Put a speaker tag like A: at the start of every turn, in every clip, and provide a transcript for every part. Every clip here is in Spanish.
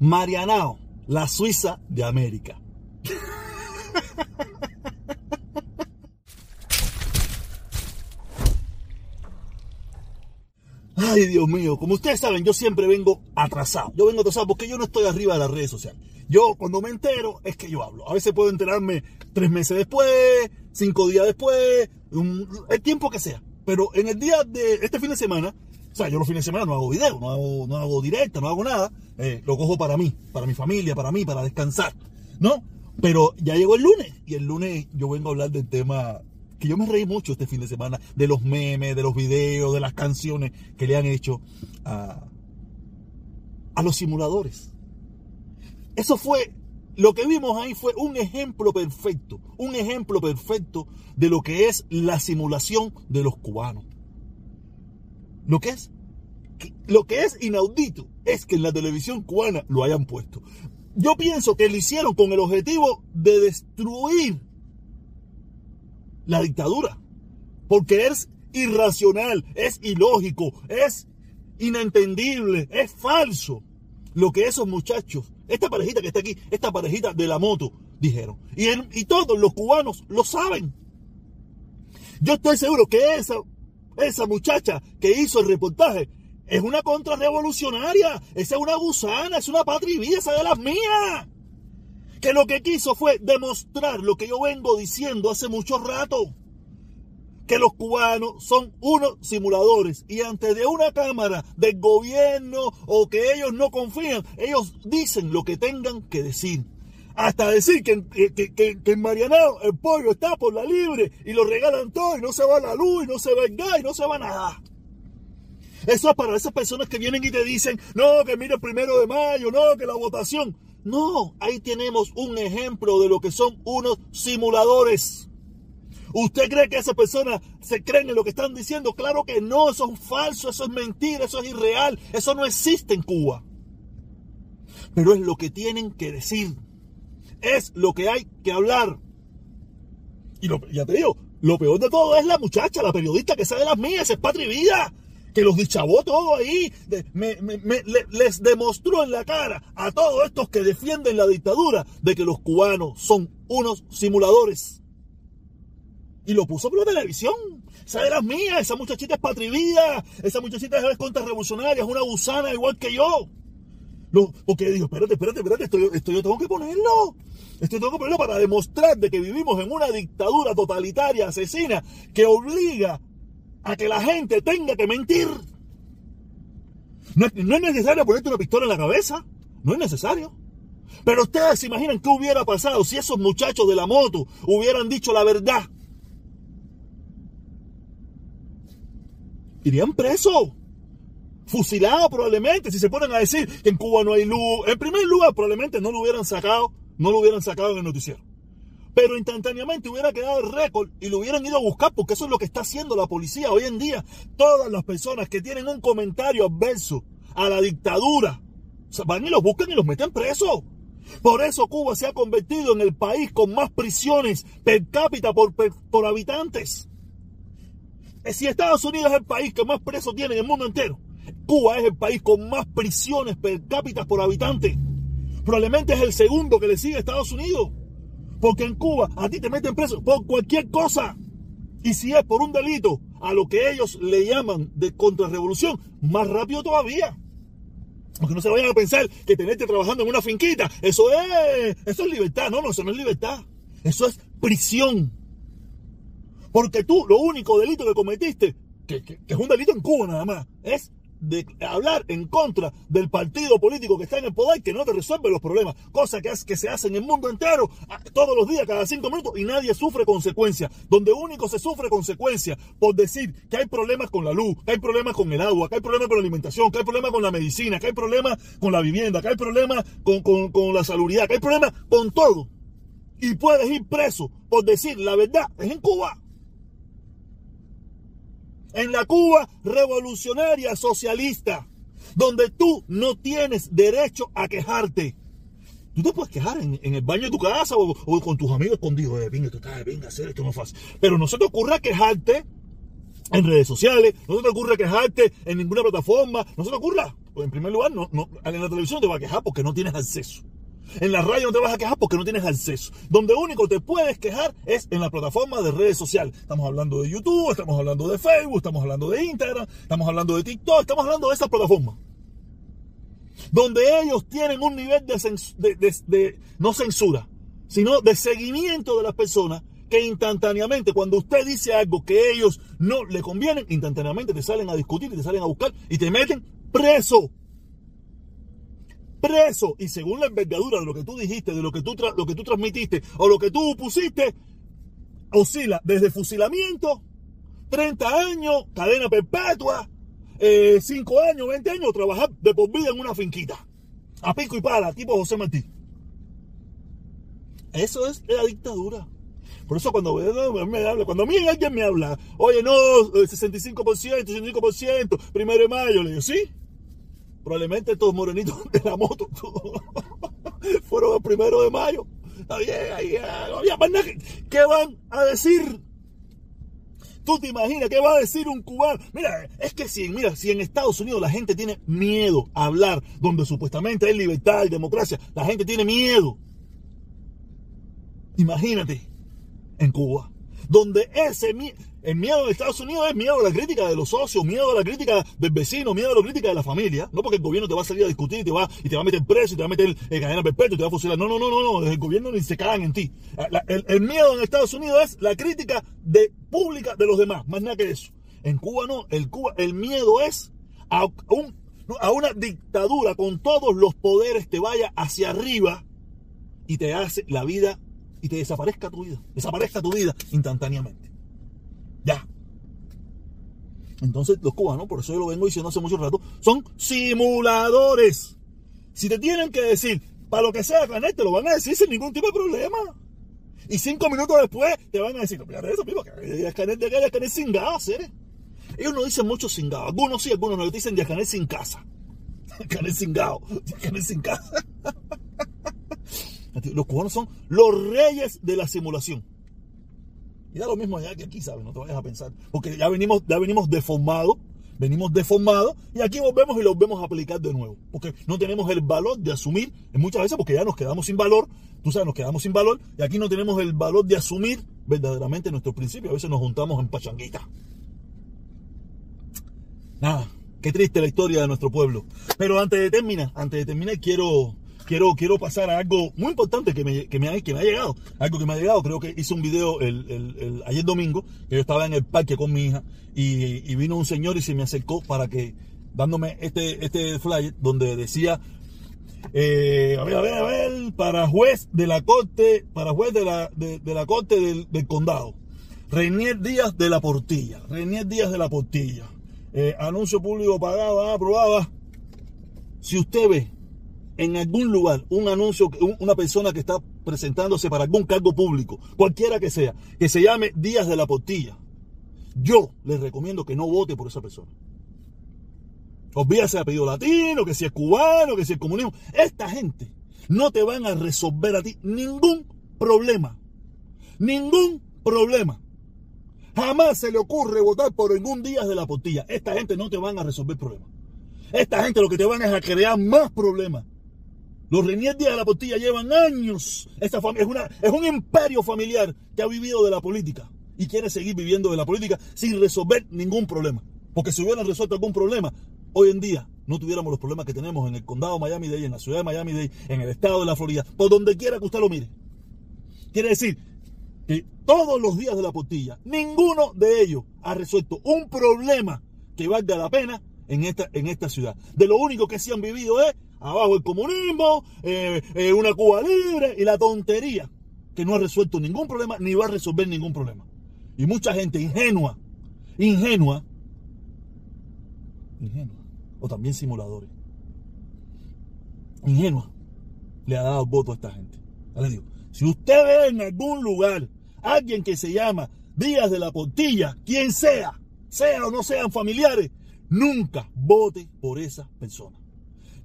A: Marianao, la Suiza de América. Ay, Dios mío, como ustedes saben, yo siempre vengo atrasado. Yo vengo atrasado porque yo no estoy arriba de las redes sociales. Yo cuando me entero es que yo hablo. A veces puedo enterarme tres meses después, cinco días después, el tiempo que sea. Pero en el día de este fin de semana, o sea, yo los fines de semana no hago video, no hago, no hago directa, no hago nada. Eh, lo cojo para mí, para mi familia, para mí, para descansar. ¿No? Pero ya llegó el lunes y el lunes yo vengo a hablar del tema que yo me reí mucho este fin de semana de los memes, de los videos, de las canciones que le han hecho a, a los simuladores. Eso fue, lo que vimos ahí fue un ejemplo perfecto, un ejemplo perfecto de lo que es la simulación de los cubanos. Lo que es, lo que es inaudito es que en la televisión cubana lo hayan puesto. Yo pienso que lo hicieron con el objetivo de destruir la dictadura. Porque es irracional, es ilógico, es inentendible, es falso lo que esos muchachos, esta parejita que está aquí, esta parejita de la moto, dijeron. Y, y todos los cubanos lo saben. Yo estoy seguro que esa, esa muchacha que hizo el reportaje es una contrarrevolucionaria, esa es una gusana, es una patria esa de las mías. Que lo que quiso fue demostrar lo que yo vengo diciendo hace mucho rato, que los cubanos son unos simuladores y antes de una cámara del gobierno o que ellos no confían, ellos dicen lo que tengan que decir. Hasta decir que, en Marianao el pollo está por la libre y lo regalan todo y no se va la luz y no se va el gas y no se va nada. Eso es para esas personas que vienen y te dicen, no, que mire el primero de mayo, no, que la votación. No, ahí tenemos un ejemplo de lo que son unos simuladores. ¿Usted cree que esas personas se creen en lo que están diciendo? Claro que no, eso es falso, eso es mentira, eso es irreal, eso no existe en Cuba. Pero es lo que tienen que decir. Es lo que hay que hablar. Y ya te digo, lo peor de todo es la muchacha, la periodista que sabe las mías, es patria vida que los dichabó todo ahí, les demostró en la cara a todos estos que defienden la dictadura de que los cubanos son unos simuladores. Y lo puso por la televisión. Esa era mía, esa muchachita es patrivida, esa muchachita es contrarrevolucionaria, es una gusana igual que yo. No, porque digo, espérate, espérate, espérate, esto, esto yo tengo que ponerlo. Esto tengo ponerlo para demostrar de que vivimos en una dictadura totalitaria, asesina, que obliga a que la gente tenga que mentir. No, es necesario ponerte una pistola en la cabeza. No es necesario. Pero ustedes se imaginan qué hubiera pasado si esos muchachos de la moto hubieran dicho la verdad. Irían presos. Fusilados probablemente si se ponen a decir que en Cuba no hay luz. En primer lugar, probablemente no lo hubieran sacado, no lo hubieran sacado en el noticiero pero instantáneamente hubiera quedado el récord y lo hubieran ido a buscar, porque eso es lo que está haciendo la policía hoy en día. Todas las personas que tienen un comentario adverso a la dictadura, van y los buscan y los meten presos. Por eso Cuba se ha convertido en el país con más prisiones per cápita por, por habitantes. Eh, si Estados Unidos es el país que más presos tiene en el mundo entero, Cuba es el país con más prisiones per cápita por habitante. Probablemente es el segundo que le sigue a Estados Unidos. Porque en Cuba a ti te meten preso por cualquier cosa. Y si es por un delito, a lo que ellos le llaman de contrarrevolución, más rápido todavía. Porque no se vayan a pensar que tenerte trabajando en una finquita, eso es, eso es libertad. No, no, eso no es libertad. Eso es prisión. Porque tú, lo único delito que cometiste, que, que es un delito en Cuba nada más, es de hablar en contra del partido político que está en el poder que no te resuelve los problemas, cosa que, es, que se hace en el mundo entero todos los días, cada cinco minutos y nadie sufre consecuencias, donde único se sufre consecuencias por decir que hay problemas con la luz, que hay problemas con el agua, que hay problemas con la alimentación, que hay problemas con la medicina, que hay problemas con la vivienda, que hay problemas con, con, con la salubridad, que hay problemas con todo. Y puedes ir preso por decir la verdad, es en Cuba en la Cuba revolucionaria socialista, donde tú no tienes derecho a quejarte. Tú te puedes quejar en, el baño de tu casa o, con tus amigos escondidos. Eh, venga, tú estás, venga, hacer esto no fácil. Pero no se te ocurra quejarte en redes sociales, no se te ocurra quejarte en ninguna plataforma, no se te ocurra. en primer lugar, en la televisión te va a quejar porque no tienes acceso. En la radio no te vas a quejar porque no tienes acceso. Donde único te puedes quejar es en la plataforma de redes sociales. Estamos hablando de YouTube, estamos hablando de Facebook, estamos hablando de Instagram, estamos hablando de TikTok, estamos hablando de esa plataforma. Donde ellos tienen un nivel de, no censura, sino de seguimiento de las personas que instantáneamente, cuando usted dice algo que ellos no le convienen, instantáneamente te salen a discutir y te salen a buscar y te meten preso preso y según la envergadura de lo que tú dijiste, de lo que tú, lo que tú transmitiste o lo que tú pusiste, oscila desde fusilamiento, 30 años, cadena perpetua, 5 eh, años, 20 años, trabajar de por vida en una finquita. A pico y pala, tipo José Martí. Eso es la dictadura. Por eso cuando me habla, cuando a mí alguien me habla, oye, no, 65%, 65%, primero de mayo, le digo, sí, Probablemente estos morenitos de la moto fueron el primero de mayo. Nada. ¿Qué van a decir? ¿Tú te imaginas qué va a decir un cubano? Mira, es que si, mira, si en Estados Unidos la gente tiene miedo a hablar, donde supuestamente hay libertad y democracia, la gente tiene miedo. Imagínate en Cuba, donde ese miedo el miedo de Estados Unidos es miedo a la crítica de los socios, miedo a la crítica del vecino, miedo a la crítica de la familia. No porque el gobierno te va a salir a discutir y te va, y te va a meter preso y te va a meter en cadena perpetua y te va a fusilar. No, no, no, no, no. El gobierno ni se cagan en ti. el, miedo en Estados Unidos es la crítica de, pública de los demás. Más nada que eso. En Cuba no. El, Cuba, el miedo es a, un, a una dictadura con todos los poderes te vaya hacia arriba y te hace la vida y te desaparezca tu vida. Desaparezca tu vida instantáneamente. Ya. Entonces los cubanos, por eso yo lo vengo diciendo hace mucho rato, son simuladores. Si te tienen que decir, para lo que sea Canet, te lo van a decir sin ningún tipo de problema. Y cinco minutos después te van a decir, no, eso, primo, que Canet de acá, Canet sin gas, ¿eh? Ellos no dicen mucho sin gas. Algunos sí, algunos no. Dicen Canet sin casa. Canet sin gas. Canet sin casa. Los cubanos son los reyes de la simulación. Y da lo mismo allá que aquí, ¿sabes? No te vayas a pensar. Porque ya venimos, ya venimos deformados, venimos deformados y aquí volvemos y lo vemos aplicar de nuevo. Porque no tenemos el valor de asumir, muchas veces porque ya nos quedamos sin valor, tú sabes, nos quedamos sin valor y aquí no tenemos el valor de asumir verdaderamente nuestros principios. A veces nos juntamos en pachanguita. Nada, qué triste la historia de nuestro pueblo. Pero antes de terminar, antes de terminar, quiero quiero, quiero pasar a algo muy importante que me, que me, ha, que me ha llegado. Algo que me ha llegado, creo que hice un video el, el, ayer domingo, que yo estaba en el parque con mi hija y, vino un señor y se me acercó para que, dándome este, este flyer donde decía, eh, a ver, a ver, a ver, para juez de la corte, para juez de la, de, la corte del, del, condado. Reinier Díaz de la Portilla. Reinier Díaz de la Portilla. Eh, anuncio público pagado, aprobada. Si usted ve en algún lugar un anuncio, una persona que está presentándose para algún cargo público, cualquiera que sea, que se llame Díaz de la Portilla, yo les recomiendo que no vote por esa persona. Olvídese de apellido latino, que si es cubano, que si es comunismo. Esta gente no te van a resolver a ti ningún problema. Ningún problema. Jamás se le ocurre votar por ningún Díaz de la Portilla. Esta gente no te van a resolver problemas. Esta gente lo que te van es a crear más problemas. Los Renier Díaz de la Portilla llevan años. Esta es, una, es un imperio familiar que ha vivido de la política y quiere seguir viviendo de la política sin resolver ningún problema. Porque si hubieran resuelto algún problema, hoy en día no tuviéramos los problemas que tenemos en el condado de Miami-Dade, en la ciudad de Miami-Dade, en el estado de la Florida, por donde quiera que usted lo mire. Quiere decir que todos los días de la portilla, ninguno de ellos ha resuelto un problema que valga la pena en esta, en esta ciudad. De lo único que sí han vivido es abajo el comunismo, eh, eh, una Cuba libre y la tontería que no ha resuelto ningún problema ni va a resolver ningún problema. Y mucha gente ingenua, ingenua, ingenua, o también simuladores, ingenua, le ha dado voto a esta gente. le digo, si usted ve en algún lugar alguien que se llama Díaz de la Portilla, quien sea, sea o no sean familiares, nunca vote por esa persona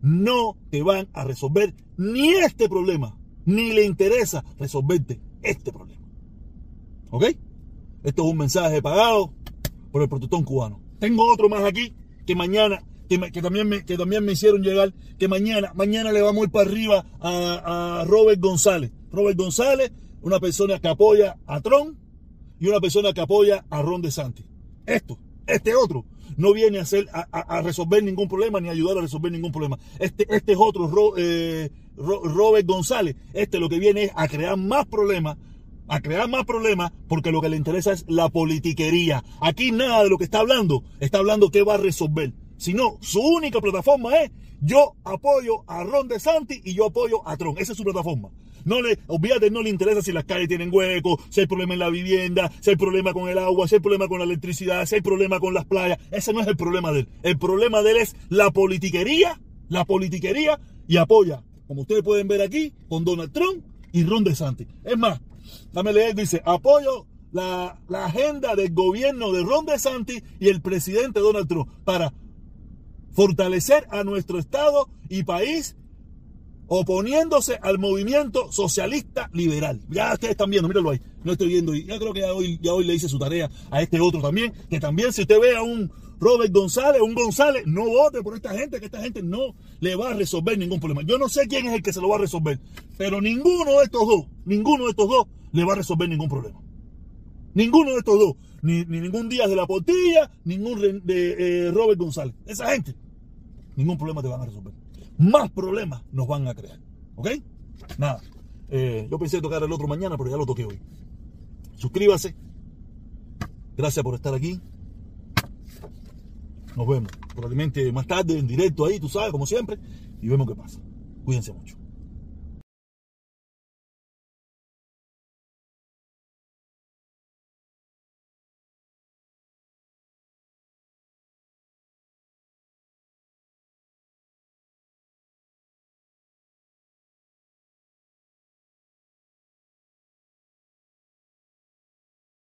A: no te van a resolver ni este problema, ni le interesa resolverte este problema. ¿Ok? Esto es un mensaje pagado por el protestón cubano. Tengo otro más aquí que mañana que, también me, que también me hicieron llegar, que mañana, mañana le vamos a ir para arriba a, a Robert González. Robert González, una persona que apoya a Trump y una persona que apoya a Ron DeSantis. Esto, este otro, no viene a, a, resolver ningún problema ni a ayudar a resolver ningún problema. Este, este es otro, eh, Robert González. Este lo que viene es a crear más problemas, a crear más problemas, porque lo que le interesa es la politiquería. Aquí nada de lo que está hablando, está hablando qué va a resolver. Sino, su única plataforma es yo apoyo a Ron DeSantis y yo apoyo a Trump. Esa es su plataforma. No le, olvídate, no le interesa si las calles tienen huecos, si hay problema en la vivienda, si hay problema con el agua, si hay problema con la electricidad, si hay problema con las playas. Ese no es el problema de él. El problema de él es la politiquería, la politiquería y apoya, como ustedes pueden ver aquí, con Donald Trump y Ron DeSantis. Es más, dame leer, dice, apoyo la, la agenda del gobierno de Ron DeSantis y el presidente Donald Trump para fortalecer a nuestro Estado y país oponiéndose al movimiento socialista liberal. Ya ustedes están viendo, míralo ahí, no estoy viendo. Y yo creo que ya hoy, ya hoy le hice su tarea a este otro también, que también si usted ve a un Robert González, un González, no vote por esta gente, que esta gente no le va a resolver ningún problema. Yo no sé quién es el que se lo va a resolver, pero ninguno de estos dos, ninguno de estos dos le va a resolver ningún problema. Ninguno de estos dos, ni, ningún Díaz de la Portilla, ningún de eh, Robert González. Esa gente, ningún problema te van a resolver más problemas nos van a crear. ¿Ok? Nada. Eh, yo pensé tocar el otro mañana, pero ya lo toqué hoy. Suscríbase. Gracias por estar aquí. Nos vemos probablemente más tarde en directo ahí, tú sabes, como siempre. Y vemos qué pasa. Cuídense mucho.